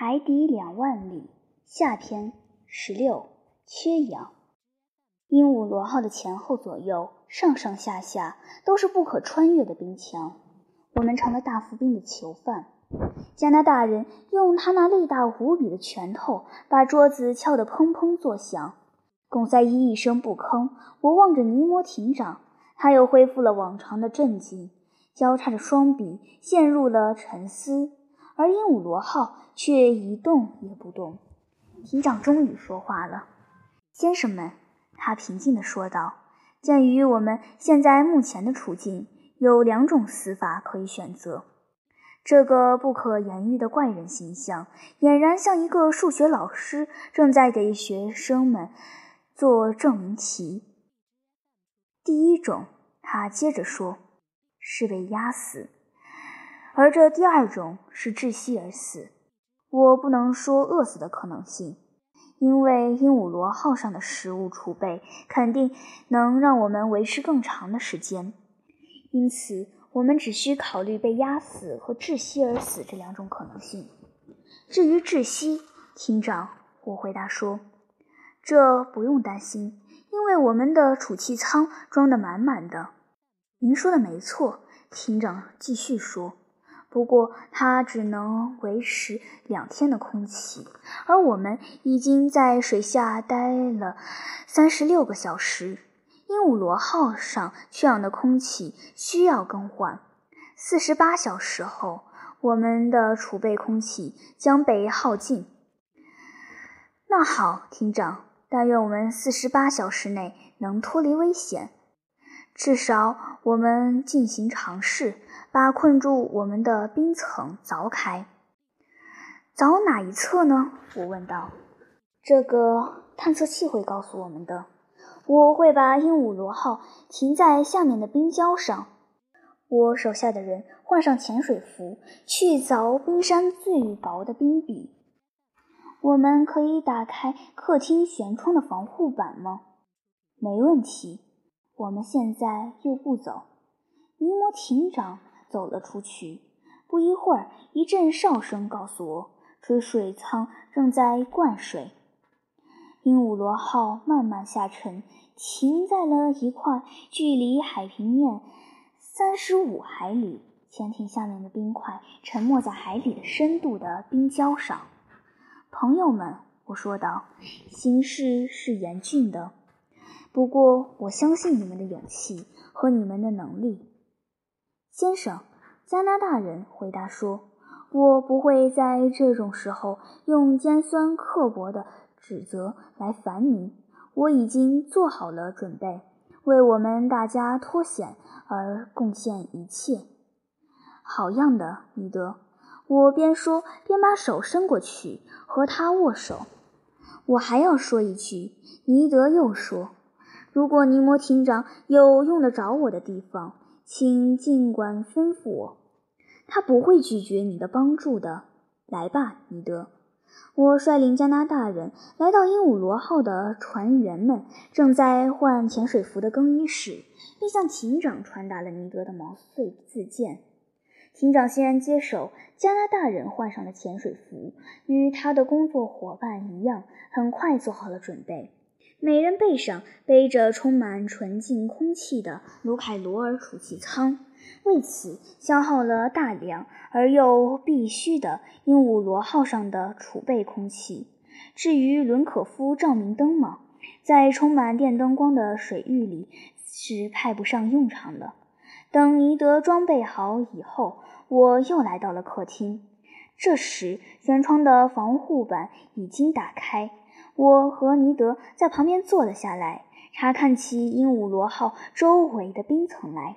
海底两万里下篇十六缺氧。鹦鹉螺号的前后左右、上上下下都是不可穿越的冰墙，我们成了大伏兵的囚犯。加拿大人用他那力大无比的拳头把桌子敲得砰砰作响。巩赛伊一声不吭。我望着尼摩艇长，他又恢复了往常的镇静，交叉着双臂，陷入了沉思。而鹦鹉螺号却一动也不动。艇长终于说话了：“先生们。”他平静地说道：“鉴于我们现在目前的处境，有两种死法可以选择。这个不可言喻的怪人形象，俨然像一个数学老师正在给学生们做证明题。第一种，他接着说，是被压死；而这第二种是窒息而死。我不能说饿死的可能性。”因为鹦鹉螺号上的食物储备肯定能让我们维持更长的时间，因此我们只需考虑被压死和窒息而死这两种可能性。至于窒息，厅长，我回答说，这不用担心，因为我们的储气舱装得满满的。您说的没错，厅长继续说。不过，它只能维持两天的空气，而我们已经在水下待了三十六个小时。鹦鹉螺号上缺氧的空气需要更换。四十八小时后，我们的储备空气将被耗尽。那好，厅长，但愿我们四十八小时内能脱离危险。至少，我们进行尝试。把困住我们的冰层凿开，凿哪一侧呢？我问道。这个探测器会告诉我们的。我会把鹦鹉螺号停在下面的冰礁上。我手下的人换上潜水服，去凿冰山最薄的冰壁。我们可以打开客厅舷窗的防护板吗？没问题。我们现在又不走。尼摩艇长。走了出去。不一会儿，一阵哨声告诉我，吹水舱正在灌水。鹦鹉螺号慢慢下沉，停在了一块距离海平面三十五海里、潜艇下面的冰块沉没在海里的深度的冰礁上。朋友们，我说道，形势是严峻的，不过我相信你们的勇气和你们的能力。先生，加拿大人回答说：“我不会在这种时候用尖酸刻薄的指责来烦您。我已经做好了准备，为我们大家脱险而贡献一切。”好样的，尼德！我边说边把手伸过去和他握手。我还要说一句，尼德又说：“如果尼摩艇长有用得着我的地方。”请尽管吩咐我，他不会拒绝你的帮助的。来吧，尼德。我率领加拿大人来到鹦鹉螺号的船员们正在换潜水服的更衣室，并向艇长传达了尼德的毛遂自荐。艇长欣然接手，加拿大人换上了潜水服，与他的工作伙伴一样，很快做好了准备。每人背上背着充满纯净空气的卢凯罗尔储气舱，为此消耗了大量而又必须的鹦鹉螺号上的储备空气。至于伦可夫照明灯吗，在充满电灯光的水域里是派不上用场的。等尼德装备好以后，我又来到了客厅。这时，舷窗的防护板已经打开。我和尼德在旁边坐了下来，查看起鹦鹉螺号周围的冰层来。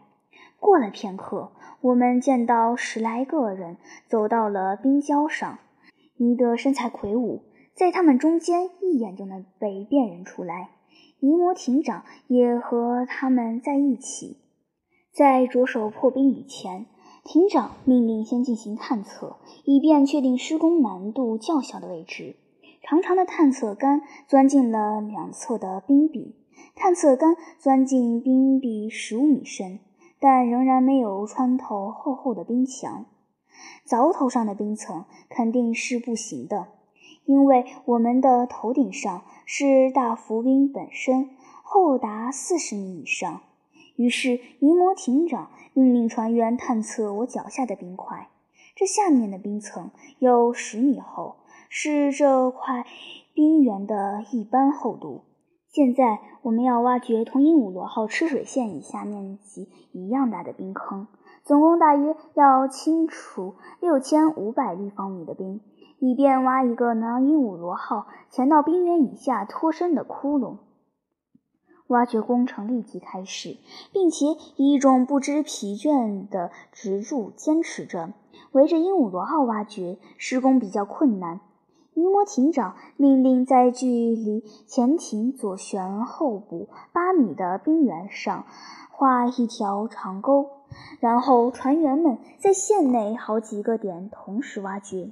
过了片刻，我们见到十来个人走到了冰礁上。尼德身材魁梧，在他们中间一眼就能被辨认出来。尼摩艇长也和他们在一起。在着手破冰以前，艇长命令先进行探测，以便确定施工难度较小的位置。长长的探测杆钻进了两侧的冰壁，探测杆钻进冰壁十五米深，但仍然没有穿透厚厚的冰墙。凿头上的冰层肯定是不行的，因为我们的头顶上是大浮冰本身，厚达四十米以上。于是尼摩艇长命令船员探测我脚下的冰块，这下面的冰层有十米厚，是这块冰原的一般厚度。现在我们要挖掘同鹦鹉螺号吃水线以下面积一样大的冰坑，总共大约要清除六千五百立方米的冰，以便挖一个能让鹦鹉螺号潜到冰原以下脱身的窟窿。挖掘工程立即开始，并且以一种不知疲倦的执着坚持着。围着鹦鹉螺号挖掘，施工比较困难。尼摩艇长命令在距离潜艇左舷后部八米的冰原上画一条长沟，然后船员们在线内好几个点同时挖掘。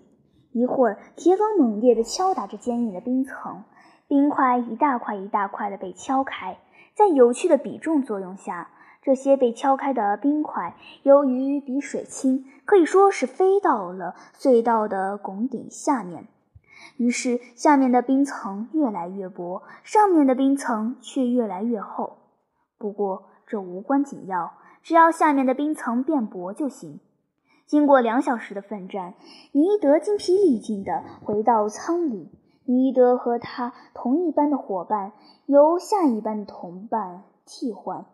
一会儿，铁镐猛烈地敲打着坚硬的冰层，冰块一大块一大块地被敲开。在有趣的比重作用下，这些被敲开的冰块由于比水轻，可以说是飞到了隧道的拱顶下面。于是，下面的冰层越来越薄，上面的冰层却越来越厚。不过这无关紧要，只要下面的冰层变薄就行。经过两小时的奋战，尼德精疲力尽地回到舱里。尼德和他同一班的伙伴由下一班的同伴替换，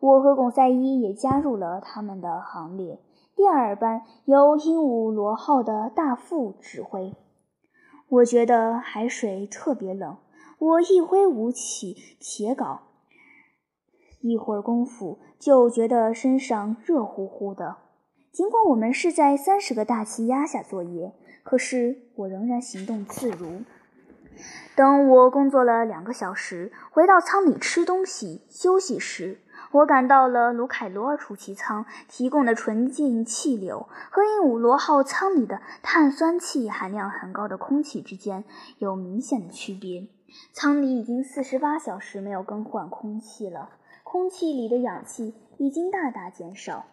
我和巩赛伊也加入了他们的行列。第二班由鹦鹉螺号的大副指挥。我觉得海水特别冷，我一挥舞起铁镐，一会儿功夫就觉得身上热乎乎的。尽管我们是在三十个大气压下作业，可是我仍然行动自如。等我工作了两个小时，回到舱里吃东西休息时。我感到了卢凯罗尔储气舱提供的纯净气流和鹦鹉螺号舱里的碳酸气含量很高的空气之间有明显的区别。舱里已经四十八小时没有更换空气了，空气里的氧气已经大大减少。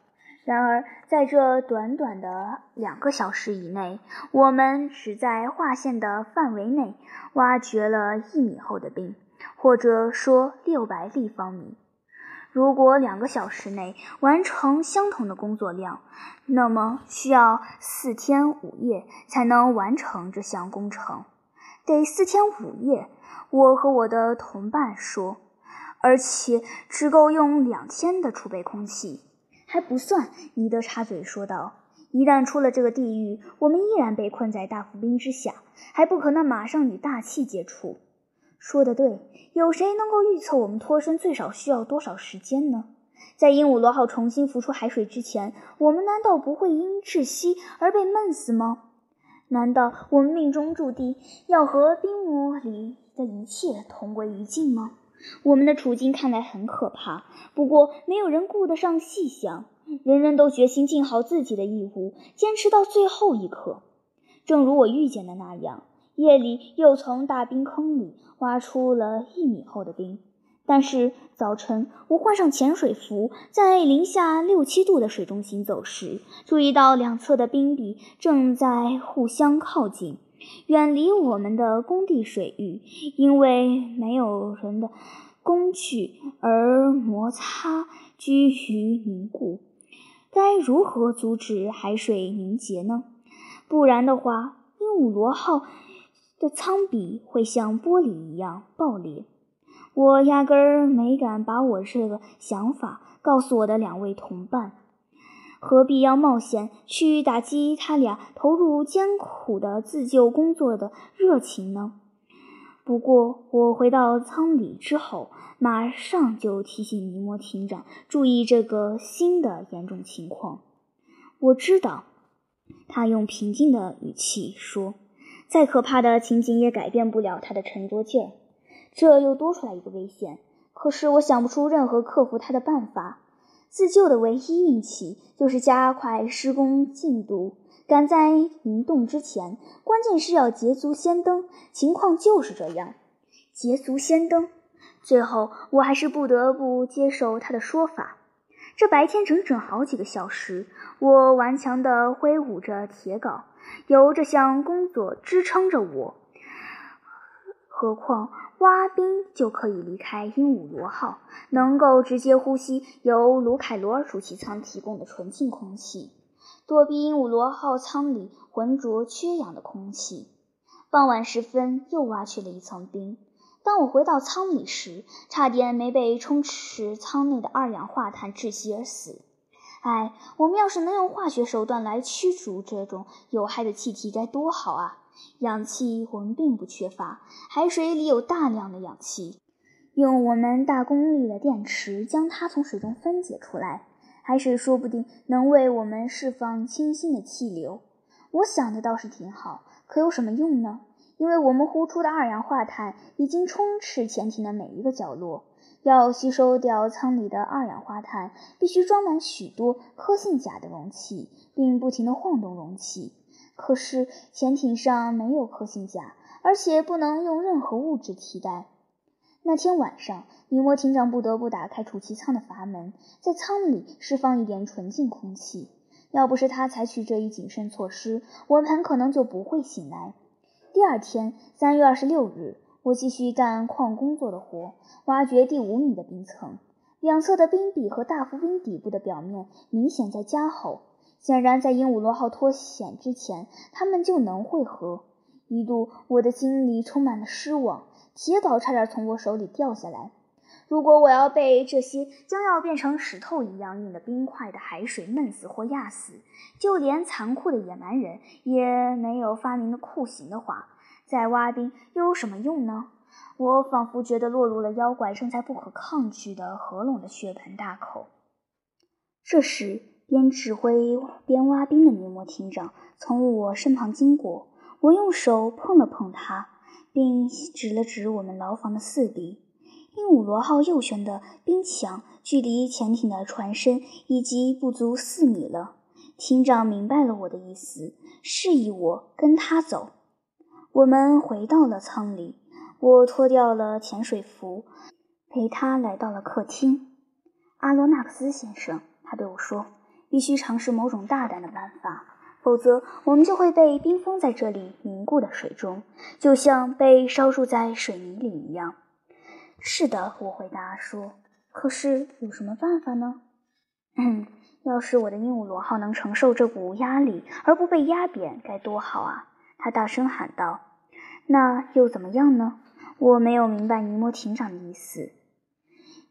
然而，在这短短的两个小时以内，我们只在划线的范围内挖掘了一米厚的冰，或者说六百立方米。如果两个小时内完成相同的工作量，那么需要四天五夜才能完成这项工程。得四天五夜，我和我的同伴说，而且只够用两天的储备空气，还不算。尼德插嘴说道：“一旦出了这个地狱，我们依然被困在大浮冰之下，还不可能马上与大气接触。”说的对，有谁能够预测我们脱身最少需要多少时间呢？在鹦鹉螺号重新浮出海水之前，我们难道不会因窒息而被闷死吗？难道我们命中注定要和冰膜里的一切同归于尽吗？我们的处境看来很可怕，不过没有人顾得上细想，人人都决心尽好自己的义务，坚持到最后一刻。正如我预见的那样。夜里又从大冰坑里挖出了一米厚的冰，但是早晨我换上潜水服，在零下六七度的水中行走时，注意到两侧的冰壁正在互相靠近，远离我们的工地水域，因为没有人的工具而摩擦居于凝固。该如何阻止海水凝结呢？不然的话，鹦鹉螺号。的舱壁会像玻璃一样爆裂。我压根儿没敢把我这个想法告诉我的两位同伴，何必要冒险去打击他俩投入艰苦的自救工作的热情呢？不过，我回到舱里之后，马上就提醒尼摩艇长注意这个新的严重情况。我知道，他用平静的语气说。再可怕的情景也改变不了他的沉着劲儿，这又多出来一个危险。可是我想不出任何克服他的办法。自救的唯一运气就是加快施工进度，赶在凝冻之前。关键是要捷足先登，情况就是这样。捷足先登。最后，我还是不得不接受他的说法。这白天整整好几个小时，我顽强地挥舞着铁镐，由这项工作支撑着我。何况挖冰就可以离开鹦鹉螺号，能够直接呼吸由卢凯罗尔储气舱提供的纯净空气，躲避鹦鹉螺号舱里浑浊缺氧的空气。傍晚时分，又挖去了一层冰。当我回到舱里时，差点没被充斥舱内的二氧化碳窒息而死。哎，我们要是能用化学手段来驱逐这种有害的气体，该多好啊！氧气我们并不缺乏，海水里有大量的氧气。用我们大功率的电池将它从水中分解出来，海水说不定能为我们释放清新的气流。我想的倒是挺好，可有什么用呢？因为我们呼出的二氧化碳已经充斥潜艇的每一个角落，要吸收掉舱里的二氧化碳，必须装满许多科性钾的容器，并不停地晃动容器。可是潜艇上没有科性钾，而且不能用任何物质替代。那天晚上，尼摩艇长不得不打开储气舱的阀门，在舱里释放一点纯净空气。要不是他采取这一谨慎措施，我们很可能就不会醒来。第二天，三月二十六日，我继续干矿工做的活，挖掘第五米的冰层。两侧的冰壁和大浮冰底部的表面明显在加厚，显然在鹦鹉螺号脱险之前，它们就能汇合。一度，我的心里充满了失望，铁镐差点从我手里掉下来。如果我要被这些将要变成石头一样硬的冰块的海水闷死或压死，就连残酷的野蛮人也没有发明的酷刑的话，再挖冰又有什么用呢？我仿佛觉得落入了妖怪正在不可抗拒的合拢的血盆大口。这时，边指挥边挖冰的尼摩艇长从我身旁经过，我用手碰了碰他，并指了指我们牢房的四壁。鹦鹉螺号右舷的冰墙距离潜艇的船身已经不足四米了。艇长明白了我的意思，示意我跟他走。我们回到了舱里，我脱掉了潜水服，陪他来到了客厅。阿罗纳克斯先生，他对我说：“必须尝试某种大胆的办法，否则我们就会被冰封在这里凝固的水中，就像被烧住在水泥里一样。”是的，我回答说。可是有什么办法呢？嗯，要是我的鹦鹉螺号能承受这股压力而不被压扁，该多好啊！他大声喊道。那又怎么样呢？我没有明白尼摩艇长的意思。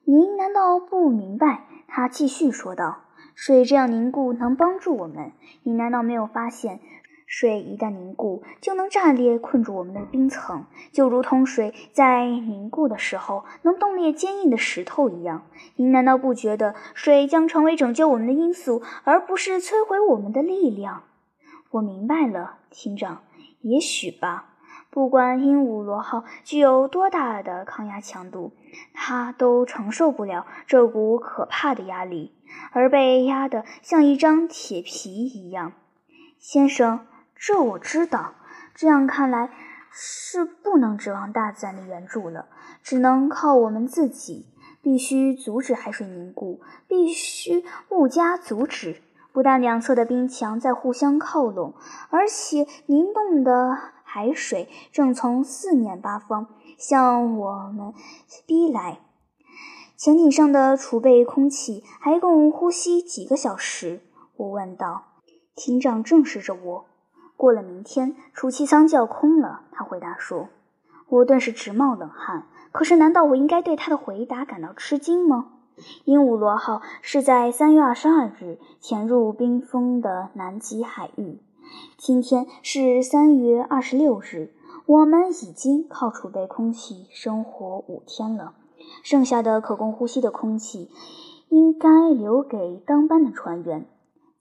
您难道不明白？他继续说道。水这样凝固能帮助我们。你难道没有发现？水一旦凝固，就能炸裂，困住我们的冰层，就如同水在凝固的时候能冻裂坚硬的石头一样。您难道不觉得水将成为拯救我们的因素，而不是摧毁我们的力量？我明白了，厅长。也许吧。不管鹦鹉螺号具有多大的抗压强度，它都承受不了这股可怕的压力，而被压得像一张铁皮一样，先生。这我知道，这样看来是不能指望大自然的援助了，只能靠我们自己。必须阻止海水凝固，必须物加阻止。不但两侧的冰墙在互相靠拢，而且凝冻的海水正从四面八方向我们逼来。潜艇上的储备空气还够呼吸几个小时？我问道。艇长正视着我。过了明天，储气舱就要空了。他回答说：“我顿时直冒冷汗。可是，难道我应该对他的回答感到吃惊吗？”鹦鹉螺号是在三月二十二日潜入冰封的南极海域。今天是三月二十六日，我们已经靠储备空气生活五天了。剩下的可供呼吸的空气，应该留给当班的船员。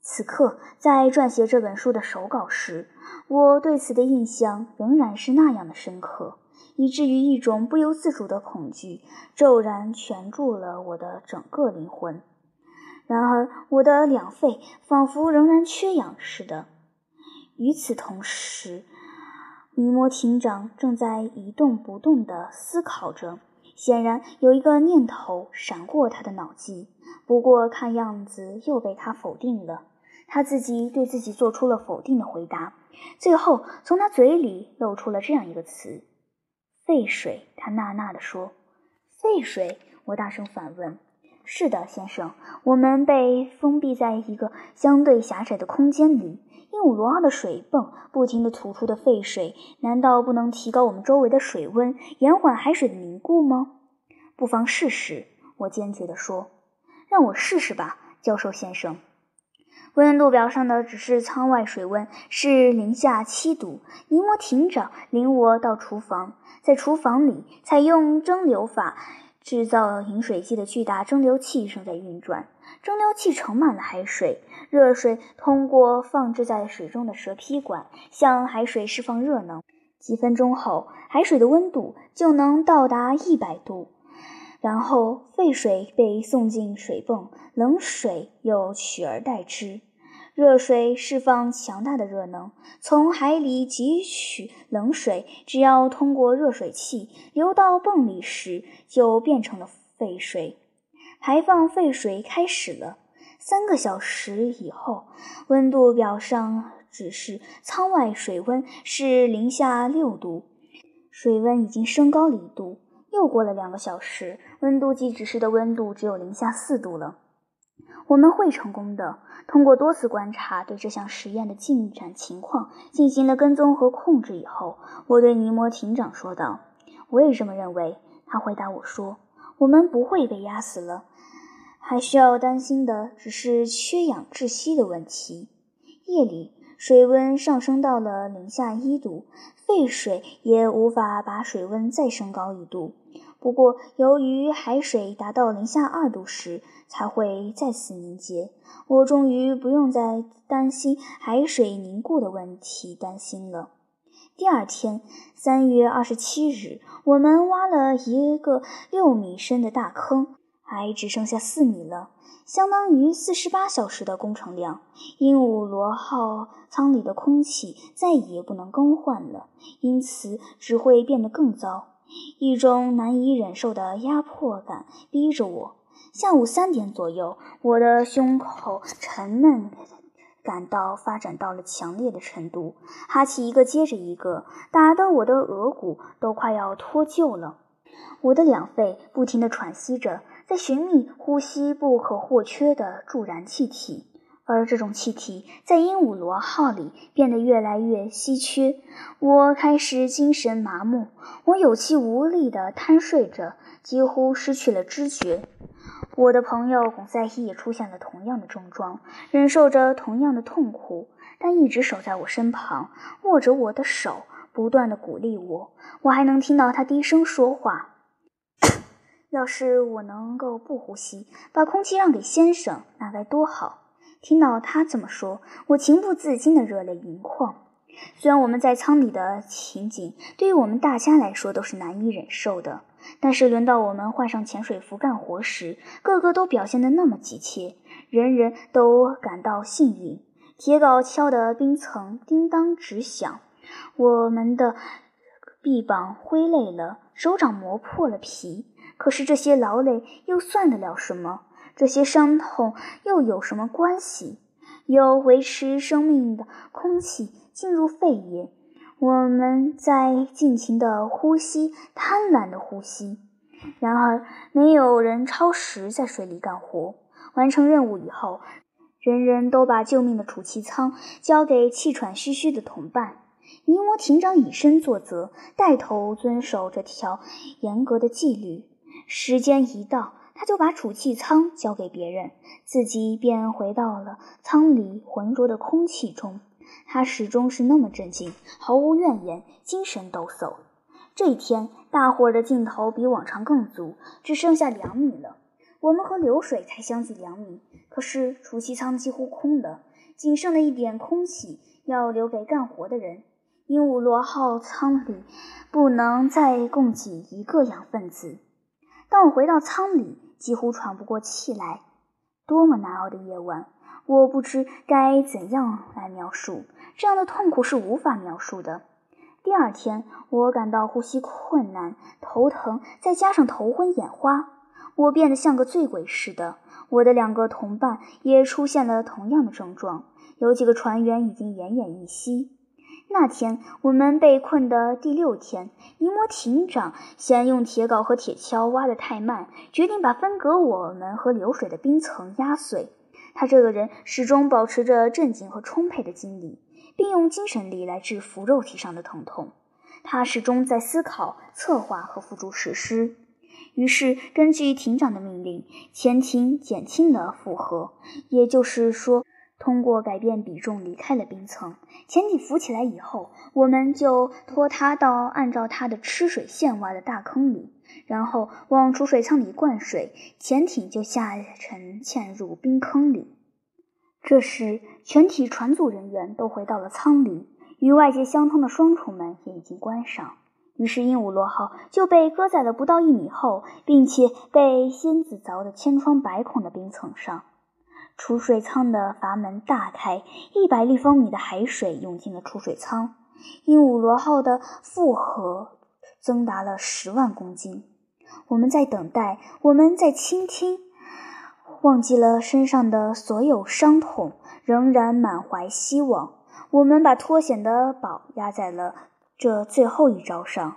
此刻，在撰写这本书的手稿时，我对此的印象仍然是那样的深刻，以至于一种不由自主的恐惧骤然蜷住了我的整个灵魂。然而，我的两肺仿佛仍然缺氧似的。与此同时，尼摩艇长正在一动不动地思考着，显然有一个念头闪过他的脑际，不过看样子又被他否定了。他自己对自己做出了否定的回答，最后从他嘴里露出了这样一个词：“沸水。”他呐呐地说：“沸水。”我大声反问：“是的，先生，我们被封闭在一个相对狭窄的空间里。鹦鹉螺号的水泵不停地吐出的沸水，难道不能提高我们周围的水温，延缓海水的凝固吗？不妨试试。”我坚决地说：“让我试试吧，教授先生。”温度表上的只是舱外水温是零下七度。尼摩艇长领我到厨房，在厨房里，采用蒸馏法制造饮水机的巨大蒸馏器正在运转。蒸馏器盛满了海水，热水通过放置在水中的蛇皮管向海水释放热能。几分钟后，海水的温度就能到达一百度。然后沸水被送进水泵，冷水又取而代之。热水释放强大的热能，从海里汲取冷水，只要通过热水器流到泵里时，就变成了废水。排放废水开始了。三个小时以后，温度表上指示舱外水温是零下六度，水温已经升高了一度。又过了两个小时，温度计指示的温度只有零下四度了。我们会成功的。通过多次观察，对这项实验的进展情况进行了跟踪和控制以后，我对尼摩艇长说道：“我也这么认为。”他回答我说：“我们不会被压死了，还需要担心的只是缺氧窒息的问题。”夜里，水温上升到了零下一度，沸水也无法把水温再升高一度。不过，由于海水达到零下二度时才会再次凝结，我终于不用再担心海水凝固的问题担心了。第二天，三月二十七日，我们挖了一个六米深的大坑，还只剩下四米了，相当于四十八小时的工程量。鹦鹉螺号舱里的空气再也不能更换了，因此只会变得更糟。一种难以忍受的压迫感逼着我。下午三点左右，我的胸口沉闷感到发展到了强烈的程度，哈气一个接着一个，打得我的额骨都快要脱臼了。我的两肺不停地喘息着，在寻觅呼吸不可或缺的助燃气体。而这种气体在鹦鹉螺号里变得越来越稀缺，我开始精神麻木，我有气无力地瘫睡着，几乎失去了知觉。我的朋友巩赛伊也出现了同样的症状，忍受着同样的痛苦，但一直守在我身旁，握着我的手，不断地鼓励我。我还能听到他低声说话：“要是我能够不呼吸，把空气让给先生，那该多好。”听到他这么说，我情不自禁的热泪盈眶。虽然我们在舱里的情景对于我们大家来说都是难以忍受的，但是轮到我们换上潜水服干活时，个个都表现得那么急切，人人都感到幸运。铁镐敲得冰层叮当直响，我们的臂膀挥累了，手掌磨破了皮。可是这些劳累又算得了什么？这些伤痛又有什么关系？有维持生命的空气进入肺叶，我们在尽情的呼吸，贪婪的呼吸。然而，没有人超时在水里干活。完成任务以后，人人都把救命的储气舱交给气喘吁吁的同伴。尼摩艇长以身作则，带头遵守这条严格的纪律。时间一到。他就把储气舱交给别人，自己便回到了舱里浑浊的空气中。他始终是那么镇静，毫无怨言，精神抖擞。这一天，大伙儿的劲头比往常更足，只剩下两米了。我们和流水才相距两米，可是储气舱几乎空了，仅剩了一点空气要留给干活的人。鹦鹉螺号舱里不能再供给一个氧分子。当我回到舱里，几乎喘不过气来，多么难熬的夜晚！我不知该怎样来描述这样的痛苦，是无法描述的。第二天，我感到呼吸困难、头疼，再加上头昏眼花，我变得像个醉鬼似的。我的两个同伴也出现了同样的症状，有几个船员已经奄奄一息。那天我们被困的第六天，尼摩艇长嫌用铁镐和铁锹挖得太慢，决定把分隔我们和流水的冰层压碎。他这个人始终保持着镇静和充沛的精力，并用精神力来制服肉体上的疼痛。他始终在思考、策划和付诸实施。于是，根据艇长的命令，潜艇减轻了负荷，也就是说。通过改变比重离开了冰层，潜艇浮起来以后，我们就拖它到按照它的吃水线挖的大坑里，然后往储水舱里灌水，潜艇就下沉嵌入冰坑里。这时，全体船组人员都回到了舱里，与外界相通的双重门也已经关上。于是，鹦鹉螺号就被搁在了不到一米厚，并且被仙子凿得千疮百孔的冰层上。储水舱的阀门大开，一百立方米的海水涌进了储水舱。鹦鹉螺号的负荷增达了十万公斤。我们在等待，我们在倾听，忘记了身上的所有伤痛，仍然满怀希望。我们把脱险的宝压在了这最后一招上。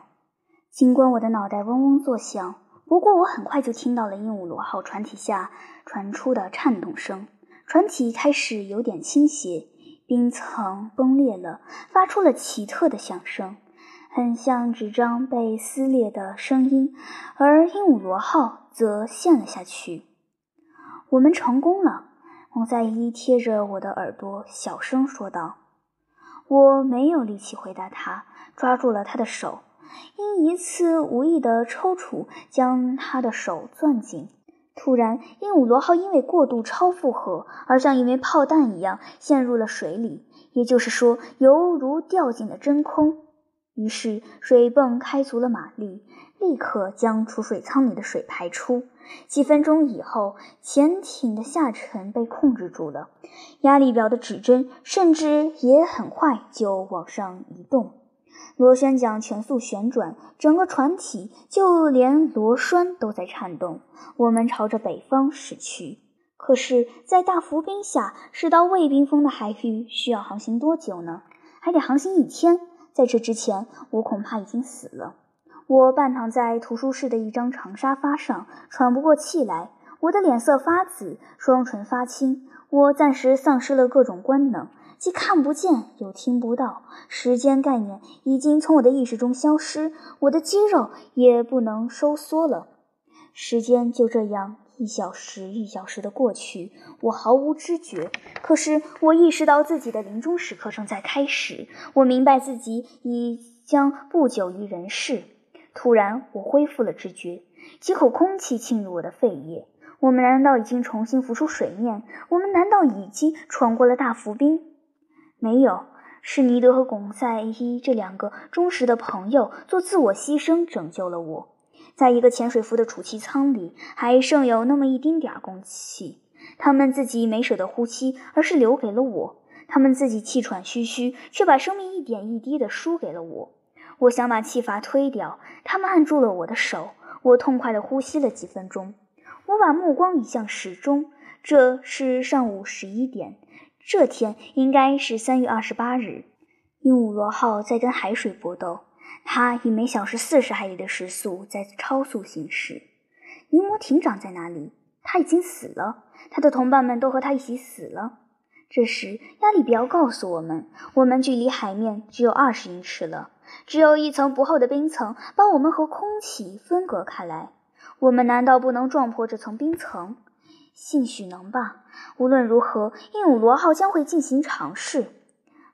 尽管我的脑袋嗡嗡作响。不过，我很快就听到了鹦鹉螺号船体下传出的颤动声，船体开始有点倾斜，冰层崩裂了，发出了奇特的响声，很像纸张被撕裂的声音。而鹦鹉螺号则陷了下去。我们成功了，蒙赛伊贴着我的耳朵小声说道。我没有力气回答他，抓住了他的手。因一次无意的抽搐，将他的手攥紧。突然，鹦鹉螺号因为过度超负荷而像一枚炮弹一样陷入了水里，也就是说，犹如掉进了真空。于是，水泵开足了马力，立刻将储水舱里的水排出。几分钟以后，潜艇的下沉被控制住了，压力表的指针甚至也很快就往上移动。螺旋桨全速旋转，整个船体就连螺栓都在颤动。我们朝着北方驶去，可是，在大浮冰下驶到未冰封的海域需要航行多久呢？还得航行一天。在这之前，我恐怕已经死了。我半躺在图书室的一张长沙发上，喘不过气来。我的脸色发紫，双唇发青。我暂时丧失了各种官能。既看不见又听不到，时间概念已经从我的意识中消失，我的肌肉也不能收缩了。时间就这样一小时一小时的过去，我毫无知觉。可是我意识到自己的临终时刻正在开始，我明白自己已将不久于人世。突然，我恢复了知觉，几口空气沁入我的肺叶。我们难道已经重新浮出水面？我们难道已经闯过了大浮冰？没有，是尼德和巩赛伊这两个忠实的朋友做自我牺牲拯救了我。在一个潜水服的储气舱里，还剩有那么一丁点儿空气，他们自己没舍得呼吸，而是留给了我。他们自己气喘吁吁，却把生命一点一滴的输给了我。我想把气阀推掉，他们按住了我的手。我痛快地呼吸了几分钟。我把目光移向时钟，这是上午十一点。这天应该是三月二十八日，鹦鹉螺号在跟海水搏斗，它以每小时四十海里的时速在超速行驶。尼摩艇长在哪里？他已经死了，他的同伴们都和他一起死了。这时，压力表告诉我们，我们距离海面只有二十英尺了，只有一层不厚的冰层把我们和空气分隔开来。我们难道不能撞破这层冰层？兴许能吧。无论如何，鹦鹉螺号将会进行尝试。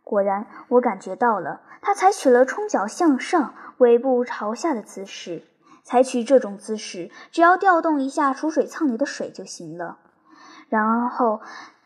果然，我感觉到了，它采取了冲脚向上、尾部朝下的姿势。采取这种姿势，只要调动一下储水舱里的水就行了。然后，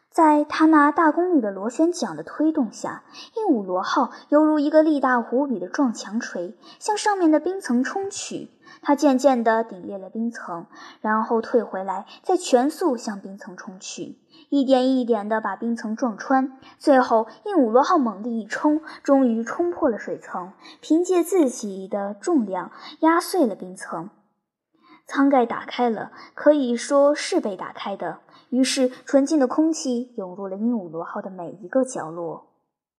在它那大功率的螺旋桨的推动下，鹦鹉螺号犹如一个力大无比的撞墙锤，向上面的冰层冲去。它渐渐地顶裂了冰层，然后退回来，再全速向冰层冲去。一点一点地把冰层撞穿，最后鹦鹉螺号猛地一冲，终于冲破了水层，凭借自己的重量压碎了冰层。舱盖打开了，可以说是被打开的。于是，纯净的空气涌入了鹦鹉螺号的每一个角落。